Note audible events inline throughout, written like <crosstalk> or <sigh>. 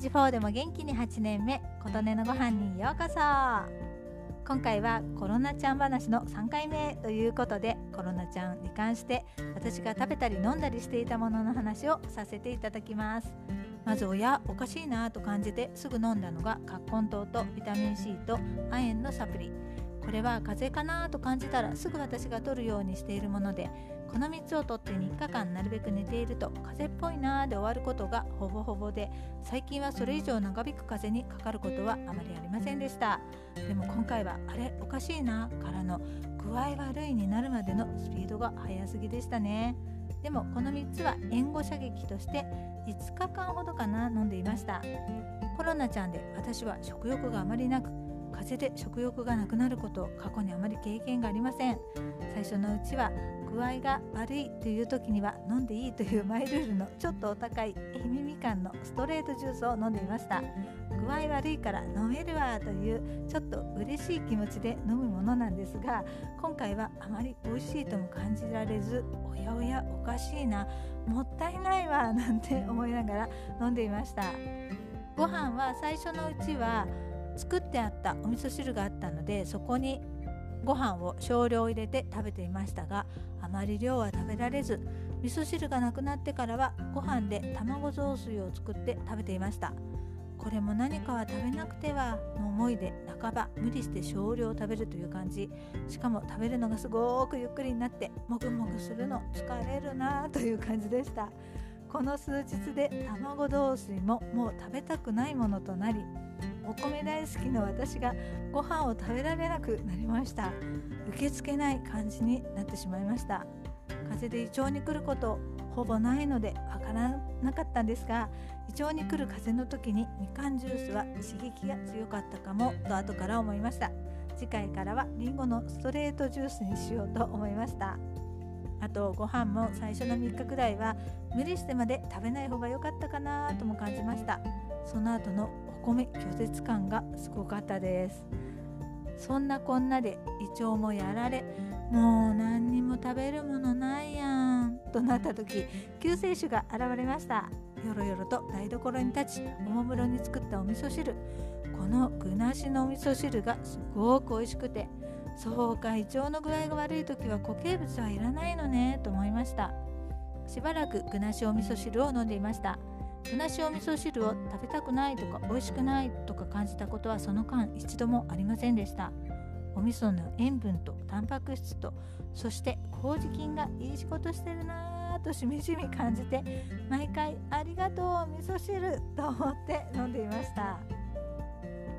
ージ4でも元気に8年目琴音のご飯にようこそ。今回はコロナちゃん話の3回目ということでコロナちゃんに関して私が食べたり飲んだりしていたものの話をさせていただきます。まず親おかしいなと感じてすぐ飲んだのが葛根糖とビタミン C と亜鉛のサプリ。これは風邪かなと感じたらすぐ私が取るようにしているものでこの3つを取って3日間なるべく寝ていると風邪っぽいなーで終わることがほぼほぼで最近はそれ以上長引く風邪にかかることはあまりありませんでした。でも今回はあれおかしいなからの具合悪いになるまでのスピードが速すぎでしたね。でもこの3つは援護射撃として5日間ほどかな飲んでいました。コロナちゃんで私は食欲があまりなく風邪で食欲がなくなること過去にあまり経験がありません。最初のうちは具合が悪いという時には飲んでいいというマイルールのちょっとお高い愛媛みかんのストレートジュースを飲んでいました。具合悪いから飲めるわというちょっと嬉しい気持ちで飲むものなんですが今回はあまり美味しいとも感じられずおやおやおかしいなもったいないわなんて思いながら飲んでいました。ご飯は最初のうちは作ってあったお味噌汁があったのでそこにご飯を少量入れて食べていましたがあまり量は食べられず味噌汁がなくなってからはご飯で卵雑炊を作って食べていました。これも何かは食べなくてはの思いで半ば無理して少量食べるという感じ。しかも食べるのがすごくゆっくりになってもぐもぐするの疲れるなという感じでした。この数日で卵雑炊ももう食べたくないものとなりお米大好きの私がご飯を食べられなくなりました。受け付けない感じになってしまいました。風邪で胃腸に来ることほぼないのでわからなかったんですが胃腸に来る風の時にみかんジュースは刺激が強かったかもと後から思いました。次回からはりんごのストレートジュースにしようと思いました。あとご飯も最初の3日くらいは無理してまで食べない方が良かったかなとも感じました。その後のお米拒絶感がすごかったです。そんなこんなで胃腸もやられもう何にも食べるものないやんとなった時救世主が現れました。よろよろと台所に立ちおもむろに作ったお味噌汁。この具なしのお味噌汁がすごく美味しくてそうか胃腸の具合が悪い時は固形物はいらないのねと思いました。しばらく具なしお味噌汁を飲んでいました。具なしお味噌汁を食べたくないとか美味しくないとか感じたことはその間一度もありませんでした。お味噌の塩分とタンパク質とそして麹菌がいい仕事してるなぁとしみじみ感じて毎回ありがとう味噌汁と思って飲んでいました。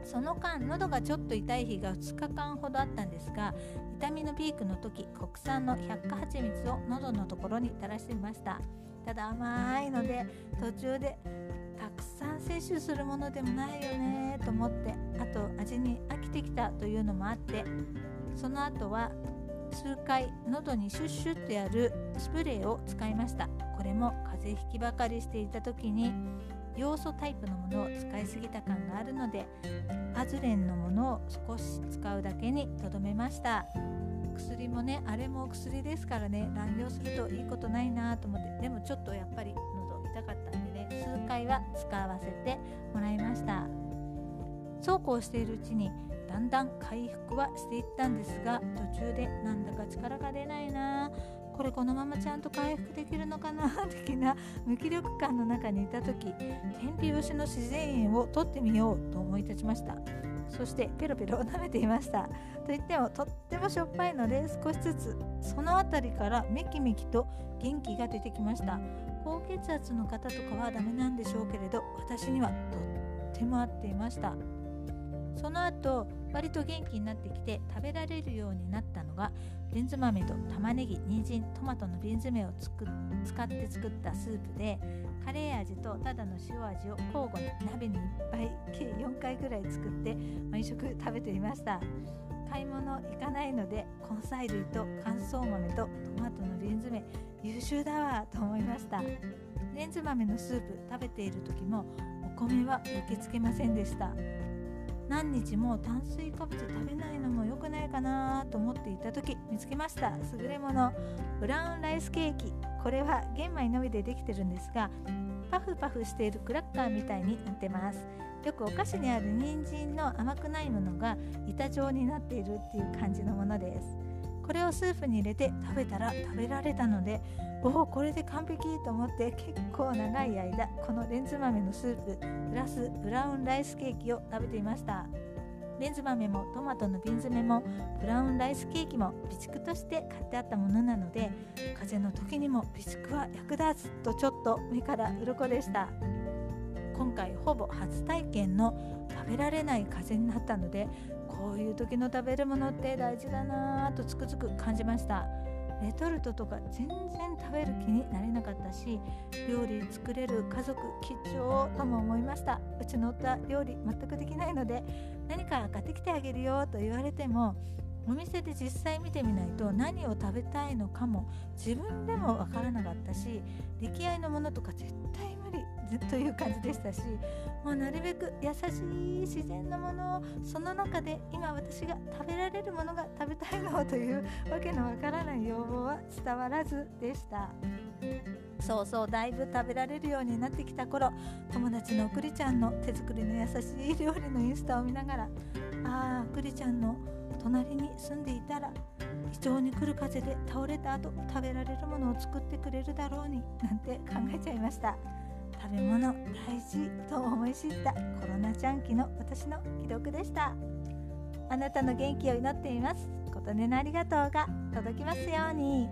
その間喉がちょっと痛い日が2日間ほどあったんですが痛みのピークの時国産の百花蜂蜜を喉のところに垂らしていました。ただ甘いので途中でたくさん摂取するものでもないよねと思ってあと味に飽きてきたというのもあってその後は数回喉にシュッシュッとやるスプレーを使いました。これも風邪ひきばかりしていた時に要素タイプのものを使いすぎた感があるのでアズレンのものを少し使うだけにとどめました。薬もねあれも薬ですからね乱用するといいことないなと思ってでもちょっとやっぱり喉痛かったんでね数回は使わせてもらいました。そうこうしているうちにだんだん回復はしていったんですが途中でなんだか力が出ないなこれこのままちゃんと回復できるのかな <laughs> 的な無気力感の中にいた時天日干しの自然塩を取ってみようと思い立ちましたそしてペロペロ舐めていました。といってもとってもしょっぱいので少しずつその辺りからメキメキと元気が出てきました。高血圧の方とかはダメなんでしょうけれど私にはとっても合っていました。その後割と元気になってきて食べられるようになったのがレンズ豆と玉ねぎ人参トマトの瓶詰めをつく使って作ったスープでカレー味とただの塩味を交互に鍋にいっぱい計4回ぐらい作って毎食食べていました。買い物行かないので根菜類と乾燥豆とトマトの瓶詰め優秀だわと思いました。レンズ豆のスープ食べている時もお米は受け付けませんでした。何日も炭水化物食べないのも良くないかなと思っていた時見つけました。優れもの。ブラウンライスケーキ。これは玄米のみでできてるんですがパフパフしているクラッカーみたいになってます。よくお菓子にある人参の甘くないものが板状になっているっていう感じのものです。これをスープに入れて食べたら食べられたのでおおこれで完璧と思って結構長い間このレンズ豆のスーププラスブラウンライスケーキを食べていました。レンズ豆もトマトの瓶詰めもブラウンライスケーキも備蓄として買ってあったものなので風邪の時にも備蓄は役立つとちょっと目から鱗でした。今回ほぼ初体験のべられない風になったのでこういう時の食べるものって大事だなぁとつくづく感じました。レトルトとか全然食べる気になれなかったし料理作れる家族貴重とも思いました。うちの夫は料理全くできないので何か買ってきてあげるよと言われてもお店で実際見てみないと何を食べたいのかも自分でもわからなかったし出来合いのものとか絶対無理という感じでしたしもうなるべく優しい自然のものをその中で今私が食べられるものが食べたいのというわけのわからない要望は伝わらずでした。そうそうだいぶ食べられるようになってきた頃友達のくりちゃんの手作りの優しい料理のインスタを見ながらああくりちゃんの隣に住んでいたら胃腸に来る風で倒れた後食べられるものを作ってくれるだろうになんて考えちゃいました。食べ物大事と思い知ったコロナちゃん期の私の記録でした。あなたの元気を祈っています。琴音のありがとうが届きますように。